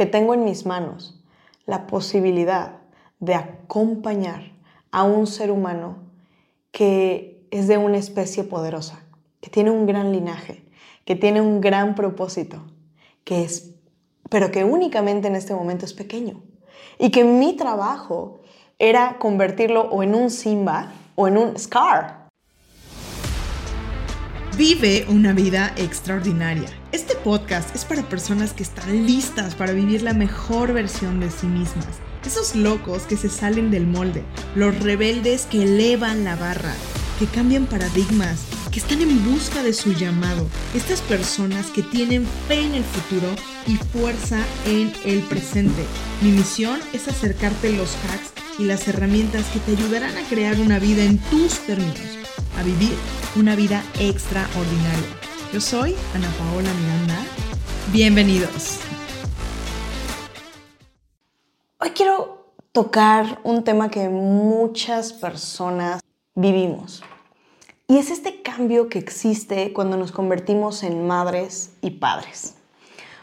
que tengo en mis manos la posibilidad de acompañar a un ser humano que es de una especie poderosa, que tiene un gran linaje, que tiene un gran propósito, que es, pero que únicamente en este momento es pequeño. Y que mi trabajo era convertirlo o en un Simba o en un Scar. Vive una vida extraordinaria. Este podcast es para personas que están listas para vivir la mejor versión de sí mismas. Esos locos que se salen del molde, los rebeldes que elevan la barra, que cambian paradigmas, que están en busca de su llamado. Estas personas que tienen fe en el futuro y fuerza en el presente. Mi misión es acercarte los hacks y las herramientas que te ayudarán a crear una vida en tus términos, a vivir una vida extraordinaria. Yo soy Ana Paola Miranda. Bienvenidos. Hoy quiero tocar un tema que muchas personas vivimos. Y es este cambio que existe cuando nos convertimos en madres y padres.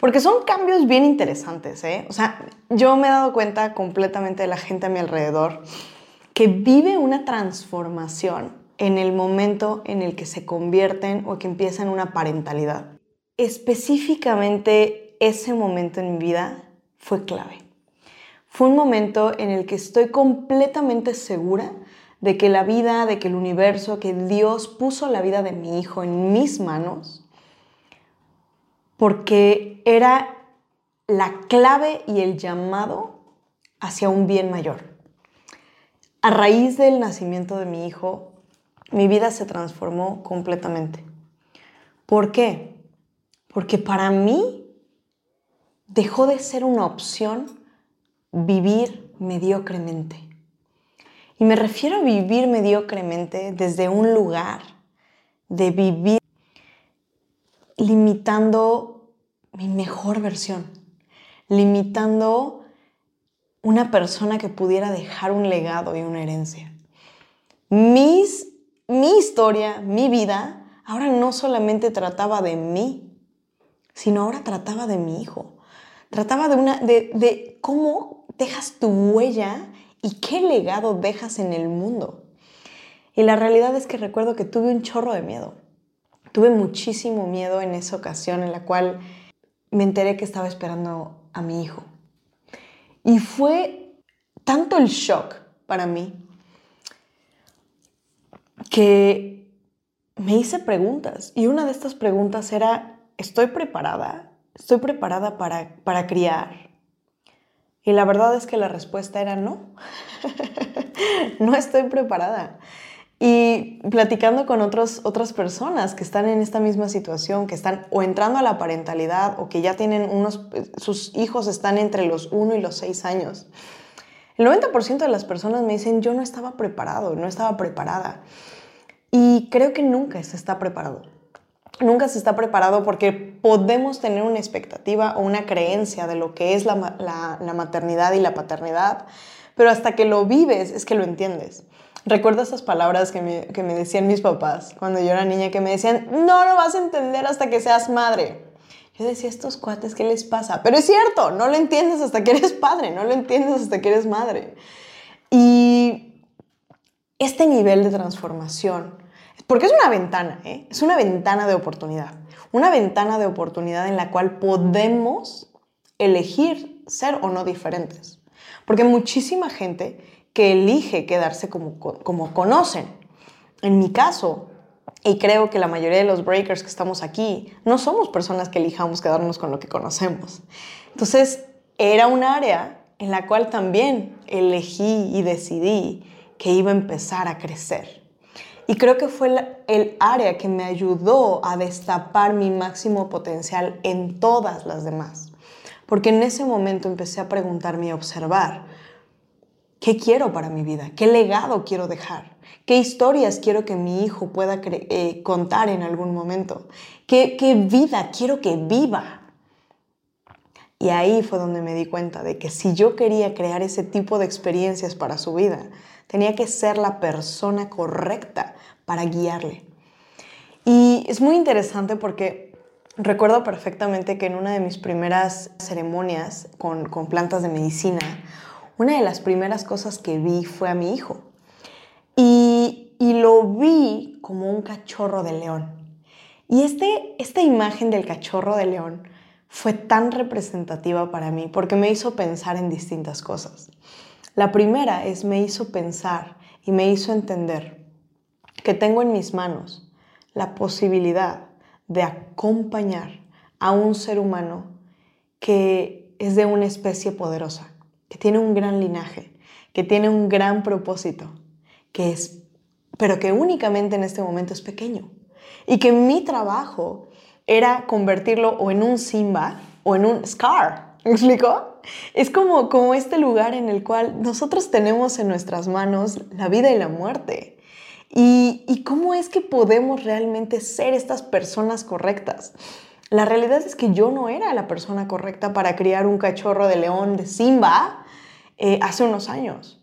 Porque son cambios bien interesantes, ¿eh? O sea, yo me he dado cuenta completamente de la gente a mi alrededor que vive una transformación en el momento en el que se convierten o que empiezan una parentalidad. Específicamente ese momento en mi vida fue clave. Fue un momento en el que estoy completamente segura de que la vida, de que el universo, que Dios puso la vida de mi hijo en mis manos, porque era la clave y el llamado hacia un bien mayor. A raíz del nacimiento de mi hijo, mi vida se transformó completamente. ¿Por qué? Porque para mí dejó de ser una opción vivir mediocremente. Y me refiero a vivir mediocremente desde un lugar de vivir limitando mi mejor versión, limitando una persona que pudiera dejar un legado y una herencia. Mis mi historia, mi vida, ahora no solamente trataba de mí, sino ahora trataba de mi hijo. Trataba de, una, de, de cómo dejas tu huella y qué legado dejas en el mundo. Y la realidad es que recuerdo que tuve un chorro de miedo. Tuve muchísimo miedo en esa ocasión en la cual me enteré que estaba esperando a mi hijo. Y fue tanto el shock para mí que me hice preguntas y una de estas preguntas era, ¿estoy preparada? ¿Estoy preparada para, para criar? Y la verdad es que la respuesta era no. no estoy preparada. Y platicando con otros, otras personas que están en esta misma situación, que están o entrando a la parentalidad o que ya tienen unos, sus hijos están entre los 1 y los 6 años, el 90% de las personas me dicen, yo no estaba preparado, no estaba preparada. Y creo que nunca se está preparado. Nunca se está preparado porque podemos tener una expectativa o una creencia de lo que es la, maternidad y la paternidad, pero hasta que lo vives es que lo entiendes. Recuerdo esas palabras que me, que me decían mis papás cuando yo era niña, que me decían, no lo vas a entender hasta que seas madre. Yo decía, estos cuates, ¿qué les pasa? Pero es cierto, no lo entiendes hasta que eres padre, no lo entiendes hasta que eres madre. Y este nivel de transformación, porque es una ventana, ¿eh? es una ventana de oportunidad, una ventana de oportunidad en la cual podemos elegir ser o no diferentes. Porque muchísima gente que elige quedarse como, como conocen. En mi caso, y creo que la mayoría de los breakers que estamos aquí no somos personas que elijamos quedarnos con lo que conocemos. Entonces, era un área en la cual también elegí y decidí que iba a empezar a crecer. Y creo que fue el área que me ayudó a destapar mi máximo potencial en todas las demás. Porque en ese momento empecé a preguntarme y a observar, ¿qué quiero para mi vida? ¿Qué legado quiero dejar? ¿Qué historias quiero que mi hijo pueda eh, contar en algún momento? ¿Qué, ¿Qué vida quiero que viva? Y ahí fue donde me di cuenta de que si yo quería crear ese tipo de experiencias para su vida, tenía que ser la persona correcta para guiarle. Y es muy interesante porque recuerdo perfectamente que en una de mis primeras ceremonias con, plantas de medicina, una de las primeras cosas que vi fue a mi hijo. Y, y lo vi como un cachorro de león. Y este, esta imagen del cachorro de león fue tan representativa para mí porque me hizo pensar en distintas cosas. La primera es me hizo pensar y me hizo entender que tengo en mis manos la posibilidad de acompañar a un ser humano que es de una especie poderosa, que tiene un gran linaje, que tiene un gran propósito, que es, pero que únicamente en este momento es pequeño. Y que mi trabajo era convertirlo o en un Simba o en un Scar. ¿Me explico? Es como, como este lugar en el cual nosotros tenemos en nuestras manos la vida y la muerte. ¿Y, cómo es que podemos realmente ser estas personas correctas? La realidad es que yo no era la persona correcta para criar un cachorro de león de Simba eh, hace unos años.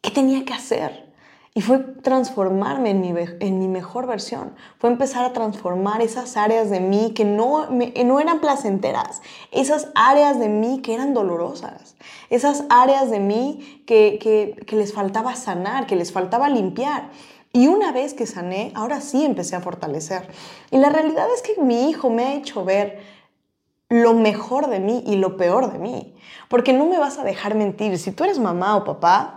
¿Qué tenía que hacer? Y fue transformarme en mi, en mi, mejor versión. Fue empezar a transformar esas áreas de mí que no, no eran placenteras. Esas áreas de mí que eran dolorosas. Esas áreas de mí que, que, que les faltaba sanar, que les faltaba limpiar. Y una vez que sané, ahora sí empecé a fortalecer. Y la realidad es que mi hijo me ha hecho ver lo mejor de mí y lo peor de mí. Porque no me vas a dejar mentir. Si tú eres mamá o papá,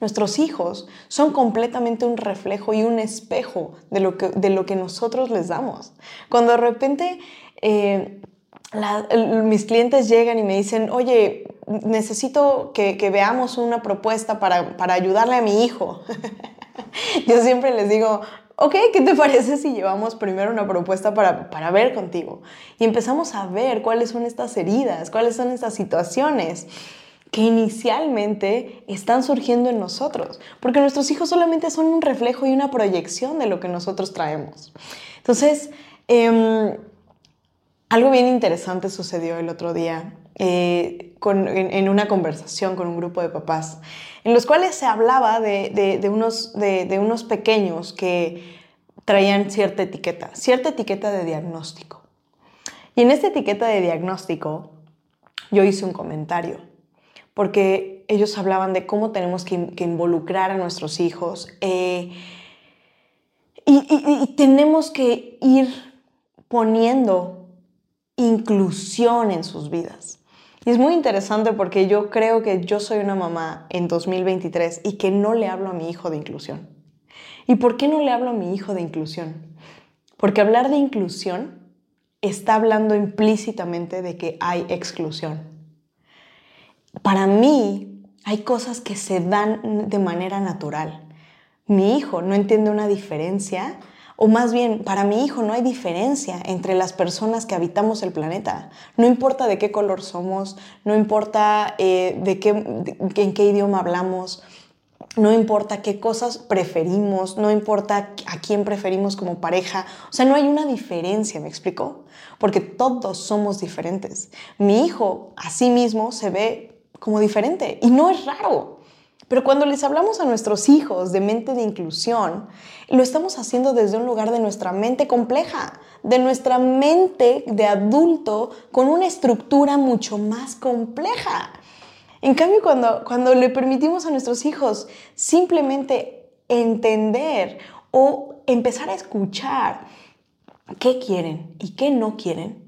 nuestros hijos son completamente un reflejo y un espejo de lo que, de lo que nosotros les damos. Cuando de repente eh, mis clientes llegan y me dicen, oye, necesito que, que veamos una propuesta para, para ayudarle a mi hijo. Yo siempre les digo, ok, ¿qué te parece si llevamos primero una propuesta para, para, ver contigo? Y empezamos a ver cuáles son estas heridas, cuáles son estas situaciones que inicialmente están surgiendo en nosotros, porque nuestros hijos solamente son un reflejo y una proyección de lo que nosotros traemos. Entonces, em, algo bien interesante sucedió el otro día eh, en, una conversación con un grupo de papás, en los cuales se hablaba de, unos, pequeños que traían cierta etiqueta, cierta etiqueta de diagnóstico. Y en esta etiqueta de diagnóstico yo hice un comentario, porque ellos hablaban de cómo tenemos que, involucrar a nuestros hijos eh, y tenemos que ir poniendo inclusión en sus vidas. Y es muy interesante porque yo creo que yo soy una mamá en 2023 y que no le hablo a mi hijo de inclusión. ¿Y por qué no le hablo a mi hijo de inclusión? Porque hablar de inclusión está hablando implícitamente de que hay exclusión. Para mí hay cosas que se dan de manera natural. Mi hijo no entiende una diferencia o más bien, para mi hijo no hay diferencia entre las personas que habitamos el planeta. No importa de qué color somos, no importa eh, de qué, en qué idioma hablamos, no importa qué cosas preferimos, no importa a quién preferimos como pareja. O sea, no hay una diferencia, ¿me explico? Porque todos somos diferentes. Mi hijo a sí mismo se ve como diferente y no es raro. Pero cuando les hablamos a nuestros hijos de mente de inclusión, lo estamos haciendo desde un lugar de nuestra mente compleja, de nuestra mente de adulto con una estructura mucho más compleja. En cambio, cuando, cuando le permitimos a nuestros hijos simplemente entender o empezar a escuchar qué quieren y qué no quieren,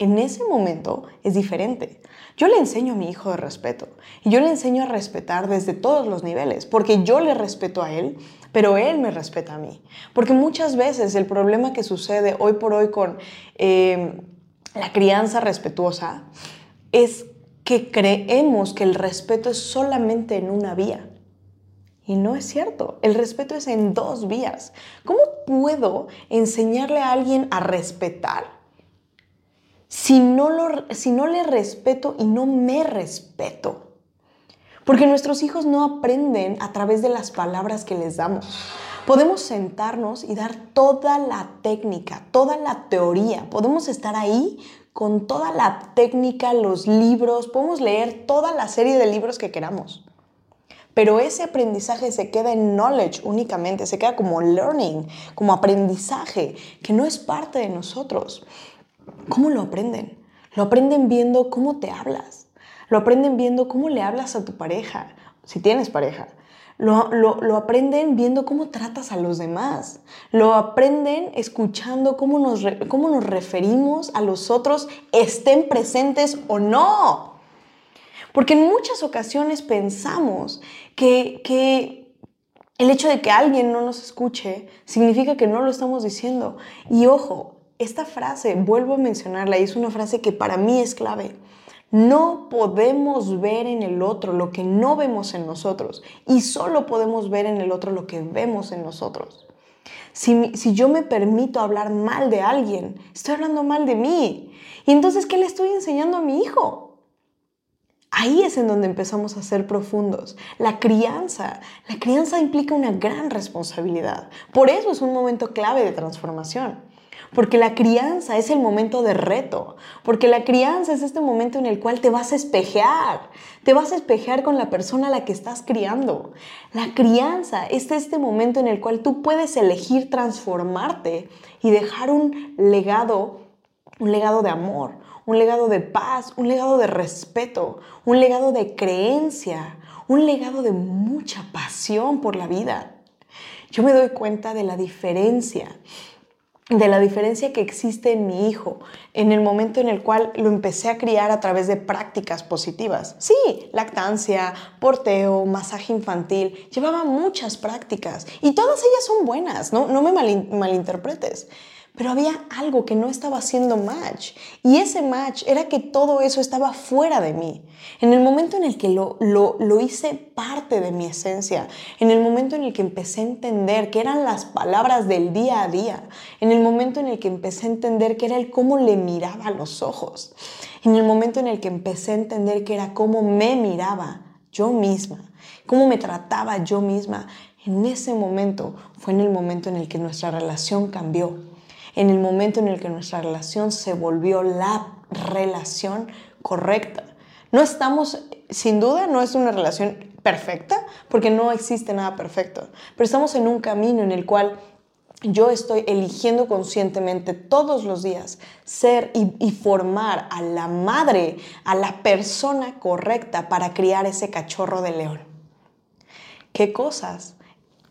en ese momento es diferente. Yo le enseño a mi hijo de respeto y yo le enseño a respetar desde todos los niveles, porque yo le respeto a él, pero él me respeta a mí. Porque muchas veces el problema que sucede hoy por hoy con eh, la crianza respetuosa es que creemos que el respeto es solamente en una vía. Y no es cierto, el respeto es en dos vías. ¿Cómo puedo enseñarle a alguien a respetar si no, lo, si no le respeto y no me respeto? Porque nuestros hijos no aprenden a través de las palabras que les damos. Podemos sentarnos y dar toda la técnica, toda la teoría. Podemos estar ahí con toda la técnica, los libros, podemos leer toda la serie de libros que queramos. Pero ese aprendizaje se queda en knowledge únicamente, se queda como learning, como aprendizaje, que no es parte de nosotros. ¿Cómo lo aprenden? Lo aprenden viendo cómo te hablas. Lo aprenden viendo cómo le hablas a tu pareja, si tienes pareja. Lo, lo, aprenden viendo cómo tratas a los demás. Lo aprenden escuchando cómo nos, cómo nos referimos a los otros, estén presentes o no. Porque en muchas ocasiones pensamos que, que el hecho de que alguien no nos escuche significa que no lo estamos diciendo. Y ojo, esta frase, vuelvo a mencionarla, es una frase que para mí es clave. No podemos ver en el otro lo que no vemos en nosotros y solo podemos ver en el otro lo que vemos en nosotros. Si, si, yo me permito hablar mal de alguien, estoy hablando mal de mí. Y entonces, ¿qué le estoy enseñando a mi hijo? Ahí es en donde empezamos a ser profundos. La crianza, la crianza implica una gran responsabilidad. Por eso es un momento clave de transformación. Porque la crianza es el momento de reto, porque la crianza es este momento en el cual te vas a espejear, te vas a espejear con la persona a la que estás criando. La crianza es este momento en el cual tú puedes elegir transformarte y dejar un legado, un legado de amor, un legado de paz, un legado de respeto, un legado de creencia, un legado de mucha pasión por la vida. Yo me doy cuenta de la diferencia de la diferencia que existe en mi hijo en el momento en el cual lo empecé a criar a través de prácticas positivas. Sí, lactancia, porteo, masaje infantil, llevaba muchas prácticas y todas ellas son buenas, no, no me malinterpretes pero había algo que no estaba haciendo match. Y ese match era que todo eso estaba fuera de mí. En el momento en el que lo, lo, lo, hice parte de mi esencia, en el momento en el que empecé a entender que eran las palabras del día a día, en el momento en el que empecé a entender que era el cómo le miraba a los ojos, en el momento en el que empecé a entender que era cómo me miraba yo misma, cómo me trataba yo misma, en ese momento fue en el momento en el que nuestra relación cambió en el momento en el que nuestra relación se volvió la relación correcta. No estamos, sin duda, no es una relación perfecta, porque no existe nada perfecto, pero estamos en un camino en el cual yo estoy eligiendo conscientemente todos los días ser y, formar a la madre, a la persona correcta para criar ese cachorro de león. ¿Qué cosas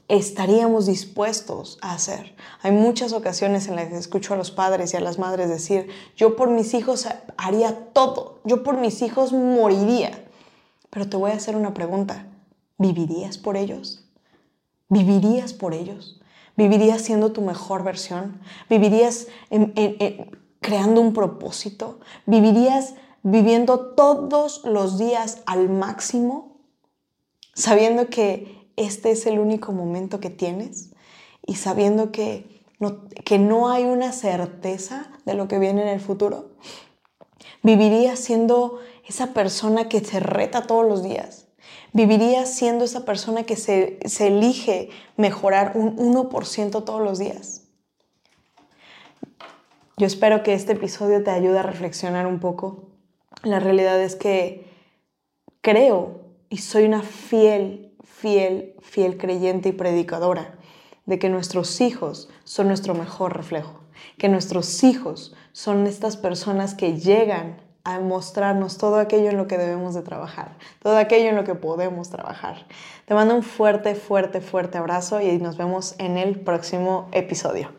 estaríamos dispuestos a hacer. Hay muchas ocasiones en las que escucho a los padres y a las madres decir, yo por mis hijos haría todo, yo por mis hijos moriría. Pero te voy a hacer una pregunta, ¿vivirías por ellos? ¿Vivirías por ellos? ¿Vivirías siendo tu mejor versión? ¿Vivirías creando un propósito? ¿Vivirías viviendo todos los días al máximo? Sabiendo que este es el único momento que tienes y sabiendo que no, que no hay una certeza de lo que viene en el futuro, vivirías siendo esa persona que se reta todos los días. Vivirías siendo esa persona que se, se elige mejorar un 1% todos los días. Yo espero que este episodio te ayude a reflexionar un poco. La realidad es que creo y soy una fiel fiel, fiel creyente y predicadora de que nuestros hijos son nuestro mejor reflejo, que nuestros hijos son estas personas que llegan a mostrarnos todo aquello en lo que debemos de trabajar, todo aquello en lo que podemos trabajar. Te mando un fuerte, fuerte, fuerte abrazo y nos vemos en el próximo episodio.